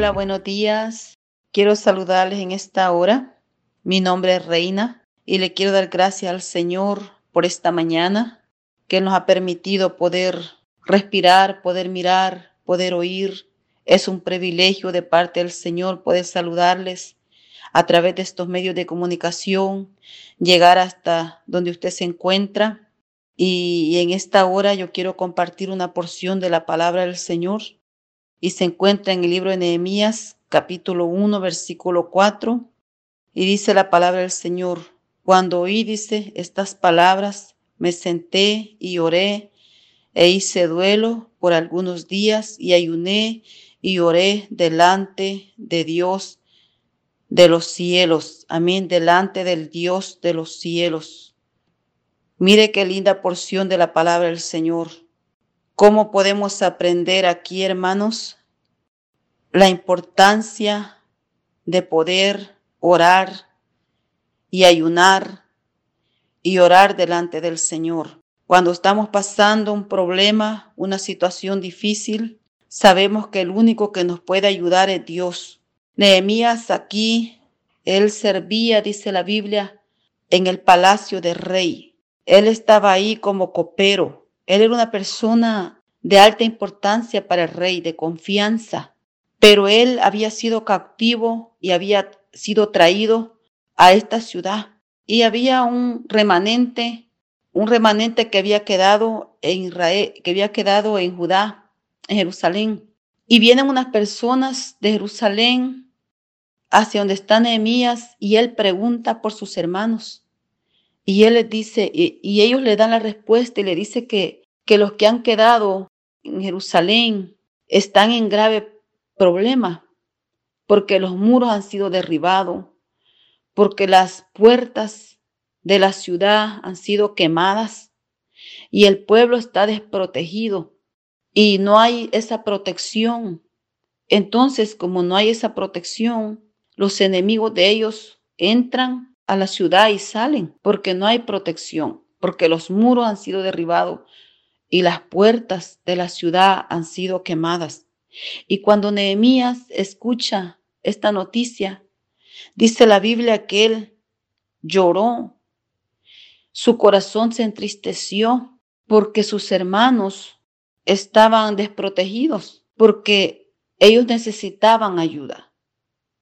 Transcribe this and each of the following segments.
Hola, buenos días. Quiero saludarles en esta hora. Mi nombre es Reina y le quiero dar gracias al Señor por esta mañana que nos ha permitido poder respirar, poder mirar, poder oír. Es un privilegio de parte del Señor poder saludarles a través de estos medios de comunicación, llegar hasta donde usted se encuentra. Y, en esta hora yo quiero compartir una porción de la palabra del Señor y se encuentra en el libro de Nehemías, capítulo 1, versículo 4, y dice la palabra del Señor, cuando oí, dice, estas palabras, me senté y oré e hice duelo por algunos días y ayuné y oré delante de Dios de los cielos. Amén. Delante del Dios de los cielos. Mire qué linda porción de la palabra del Señor. ¿Cómo podemos aprender aquí, hermanos, la importancia de poder orar y ayunar y orar delante del Señor? Cuando estamos pasando un problema, una situación difícil, sabemos que el único que nos puede ayudar es Dios. Nehemías aquí, él servía, dice la Biblia, en el palacio del rey. Él estaba ahí como copero. Él era una persona de alta importancia para el rey, de confianza. Pero él había sido cautivo y había sido traído a esta ciudad. Y había un remanente, un remanente que había quedado en Israel, que había quedado en Judá, en Jerusalén. Y vienen unas personas de Jerusalén hacia donde está Nehemías y él pregunta por sus hermanos. Y él les dice, y, ellos le dan la respuesta y le dice que, que los que han quedado en Jerusalén están en grave problema, porque los muros han sido derribados, porque las puertas de la ciudad han sido quemadas y el pueblo está desprotegido y no hay esa protección. Entonces, como no hay esa protección, los enemigos de ellos entran a la ciudad y salen porque no hay protección, porque los muros han sido derribados y las puertas de la ciudad han sido quemadas. Y cuando Nehemías escucha esta noticia, dice la Biblia que él lloró, su corazón se entristeció porque sus hermanos estaban desprotegidos, porque ellos necesitaban ayuda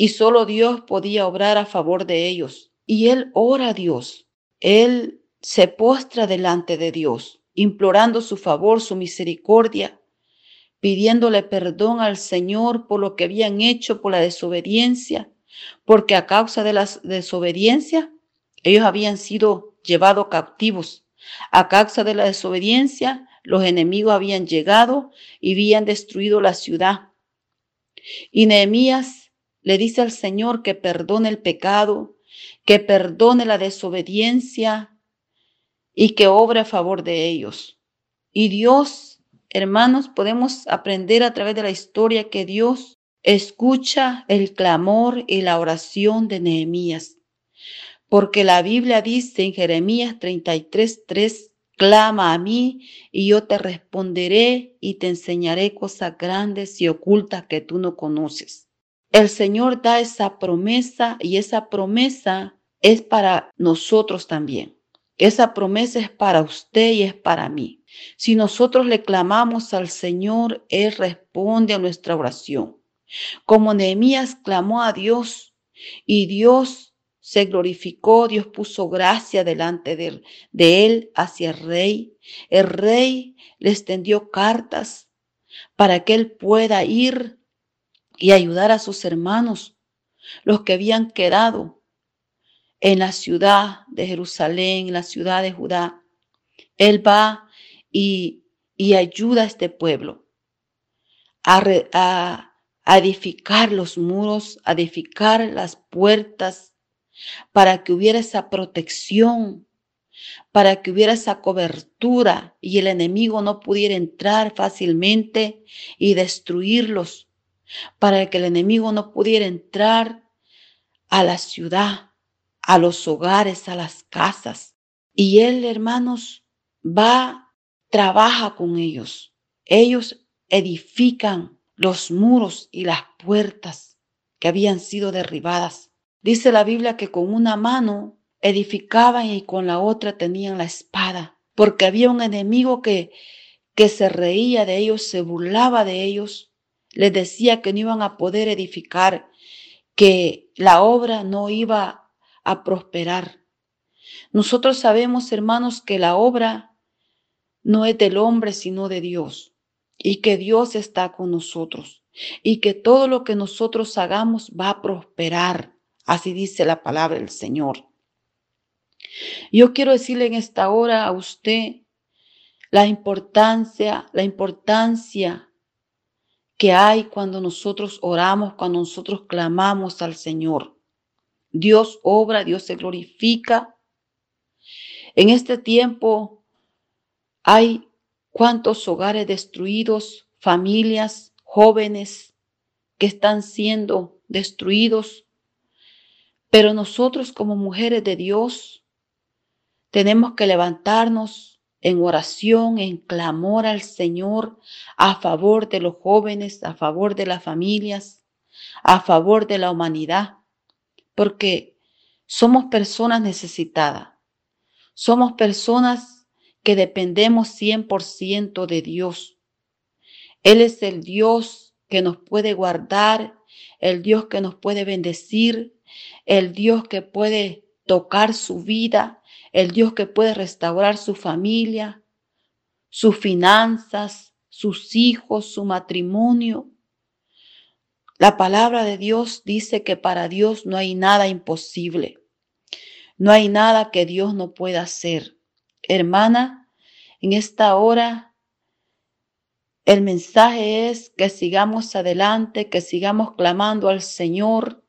y solo Dios podía obrar a favor de ellos. Y él ora a Dios, él se postra delante de Dios, implorando su favor, su misericordia, pidiéndole perdón al Señor por lo que habían hecho, por la desobediencia, porque a causa de la desobediencia ellos habían sido llevados cautivos. A causa de la desobediencia, los enemigos habían llegado y habían destruido la ciudad. Y Nehemías le dice al Señor que perdone el pecado, que perdone la desobediencia y que obre a favor de ellos. Y Dios, hermanos, podemos aprender a través de la historia que Dios escucha el clamor y la oración de Nehemías. Porque la Biblia dice en Jeremías 33, 3, clama a mí y yo te responderé y te enseñaré cosas grandes y ocultas que tú no conoces. El Señor da esa promesa y esa promesa es para nosotros también. Esa promesa es para usted y es para mí. Si nosotros le clamamos al Señor, Él responde a nuestra oración. Como Nehemías clamó a Dios y Dios se glorificó, Dios puso gracia delante de, él hacia el rey. El rey le extendió cartas para que él pueda ir y ayudar a sus hermanos, los que habían quedado en la ciudad de Jerusalén, en la ciudad de Judá. Él va y, ayuda a este pueblo a, a edificar los muros, a edificar las puertas, para que hubiera esa protección, para que hubiera esa cobertura y el enemigo no pudiera entrar fácilmente y destruirlos para que el enemigo no pudiera entrar a la ciudad, a los hogares, a las casas. Y él, hermanos, va, trabaja con ellos. Ellos edifican los muros y las puertas que habían sido derribadas. Dice la Biblia que con una mano edificaban y con la otra tenían la espada, porque había un enemigo que, que se reía de ellos, se burlaba de ellos, les decía que no iban a poder edificar, que la obra no iba a prosperar. Nosotros sabemos, hermanos, que la obra no es del hombre, sino de Dios, y que Dios está con nosotros, y que todo lo que nosotros hagamos va a prosperar. Así dice la palabra del Señor. Yo quiero decirle en esta hora a usted la importancia, la importancia que hay cuando nosotros oramos, cuando nosotros clamamos al Señor. Dios obra, Dios se glorifica. En este tiempo hay cuántos hogares destruidos, familias, jóvenes que están siendo destruidos. Pero nosotros como mujeres de Dios, tenemos que levantarnos en oración, en clamor al Señor a favor de los jóvenes, a favor de las familias, a favor de la humanidad, porque somos personas necesitadas, somos personas que dependemos 100% de Dios. Él es el Dios que nos puede guardar, el Dios que nos puede bendecir, el Dios que puede tocar su vida, el Dios que puede restaurar su familia, sus finanzas, sus hijos, su matrimonio. La palabra de Dios dice que para Dios no hay nada imposible. No hay nada que Dios no pueda hacer. Hermana, en esta hora el mensaje es que sigamos adelante, que sigamos clamando al Señor,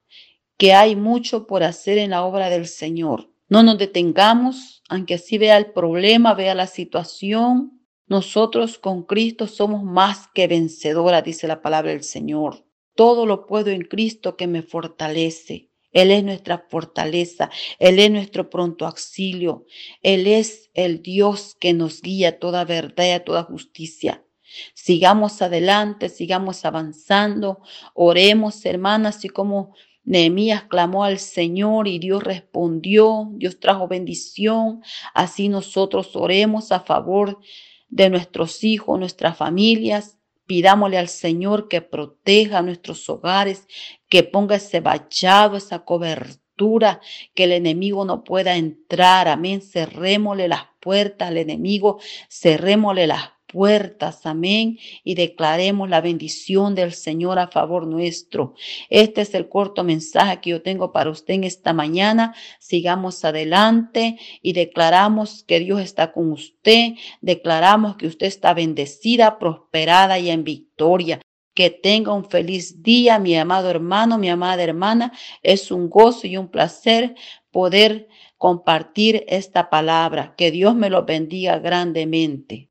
que hay mucho por hacer en la obra del Señor. No nos detengamos, aunque así vea el problema, vea la situación. Nosotros con Cristo somos más que vencedoras, dice la palabra del Señor. Todo lo puedo en Cristo que me fortalece. Él es nuestra fortaleza, Él es nuestro pronto auxilio, Él es el Dios que nos guía a toda verdad y a toda justicia. Sigamos adelante, sigamos avanzando, oremos, hermanas, así como Nehemías clamó al Señor y Dios respondió, Dios trajo bendición. Así nosotros oremos a favor de nuestros hijos, nuestras familias. Pidámosle al Señor que proteja nuestros hogares, que ponga ese vallado, esa cobertura, que el enemigo no pueda entrar. Amén. Cerrémosle las puertas al enemigo, cerrémosle las puertas, amén, y declaremos la bendición del Señor a favor nuestro. Este es el corto mensaje que yo tengo para usted en esta mañana. Sigamos adelante y declaramos que Dios está con usted, declaramos que usted está bendecida, prosperada y en victoria. Que tenga un feliz día, mi amado hermano, mi amada hermana. Es un gozo y un placer poder compartir esta palabra. Que Dios me lo bendiga grandemente.